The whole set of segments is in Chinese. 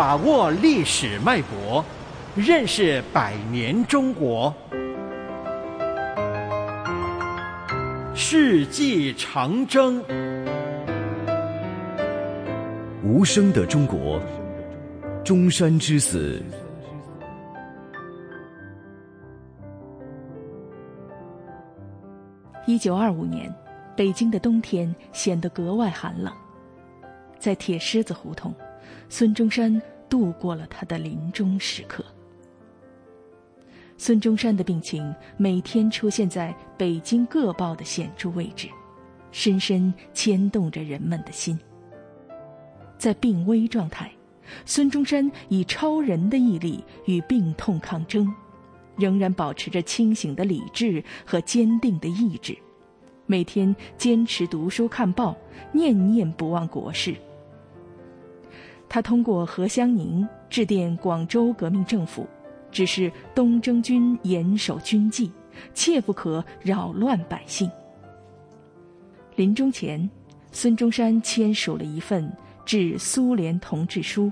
把握历史脉搏，认识百年中国。世纪长征，无声的中国，中山之死。一九二五年，北京的冬天显得格外寒冷。在铁狮子胡同，孙中山度过了他的临终时刻。孙中山的病情每天出现在北京各报的显著位置，深深牵动着人们的心。在病危状态，孙中山以超人的毅力与病痛抗争，仍然保持着清醒的理智和坚定的意志，每天坚持读书看报，念念不忘国事。他通过何香凝致电广州革命政府，指示东征军严守军纪，切不可扰乱百姓。临终前，孙中山签署了一份致苏联同志书，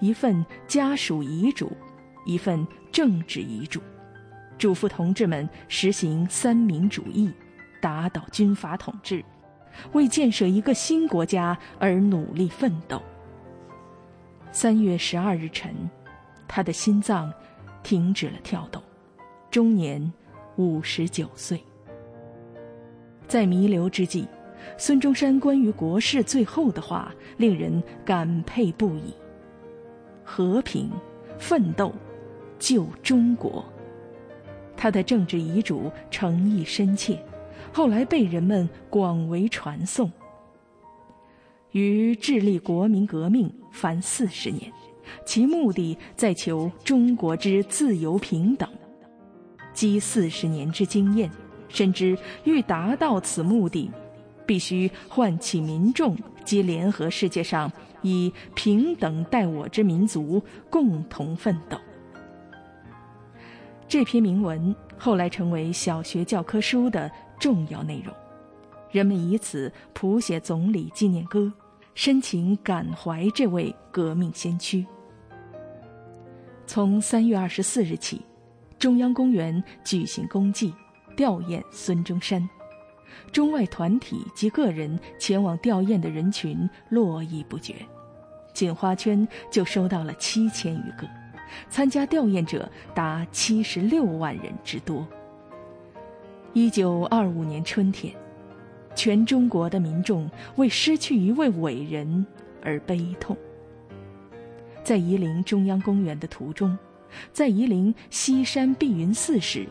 一份家属遗嘱，一份政治遗嘱，嘱咐同志们实行三民主义，打倒军阀统治，为建设一个新国家而努力奋斗。三月十二日晨，他的心脏停止了跳动，终年五十九岁。在弥留之际，孙中山关于国事最后的话令人感佩不已：和平、奋斗、救中国。他的政治遗嘱诚意深切，后来被人们广为传颂。于致力国民革命凡四十年，其目的在求中国之自由平等。积四十年之经验，深知欲达到此目的，必须唤起民众及联合世界上以平等待我之民族共同奋斗。这篇铭文后来成为小学教科书的重要内容，人们以此谱写总理纪念歌。深情感怀这位革命先驱。从三月二十四日起，中央公园举行公祭，吊唁孙中山。中外团体及个人前往吊唁的人群络绎不绝，锦花圈就收到了七千余个，参加吊唁者达七十六万人之多。一九二五年春天。全中国的民众为失去一位伟人而悲痛。在夷陵中央公园的途中，在夷陵西山碧云寺时，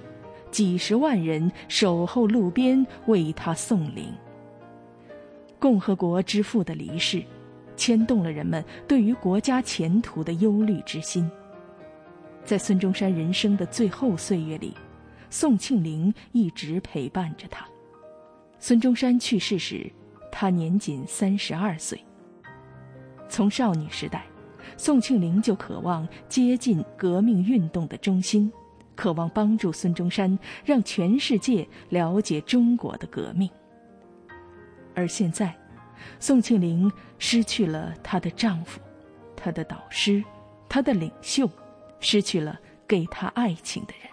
几十万人守候路边为他送灵。共和国之父的离世，牵动了人们对于国家前途的忧虑之心。在孙中山人生的最后岁月里，宋庆龄一直陪伴着他。孙中山去世时，他年仅三十二岁。从少女时代，宋庆龄就渴望接近革命运动的中心，渴望帮助孙中山让全世界了解中国的革命。而现在，宋庆龄失去了她的丈夫，她的导师，她的领袖，失去了给她爱情的人。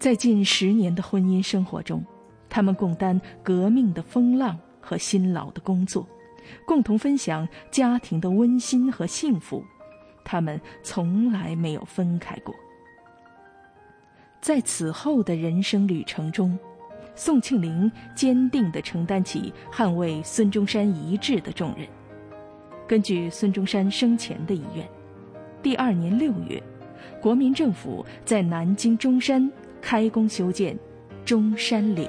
在近十年的婚姻生活中。他们共担革命的风浪和辛劳的工作，共同分享家庭的温馨和幸福。他们从来没有分开过。在此后的人生旅程中，宋庆龄坚定地承担起捍卫孙中山遗志的重任。根据孙中山生前的遗愿，第二年六月，国民政府在南京中山开工修建中山陵。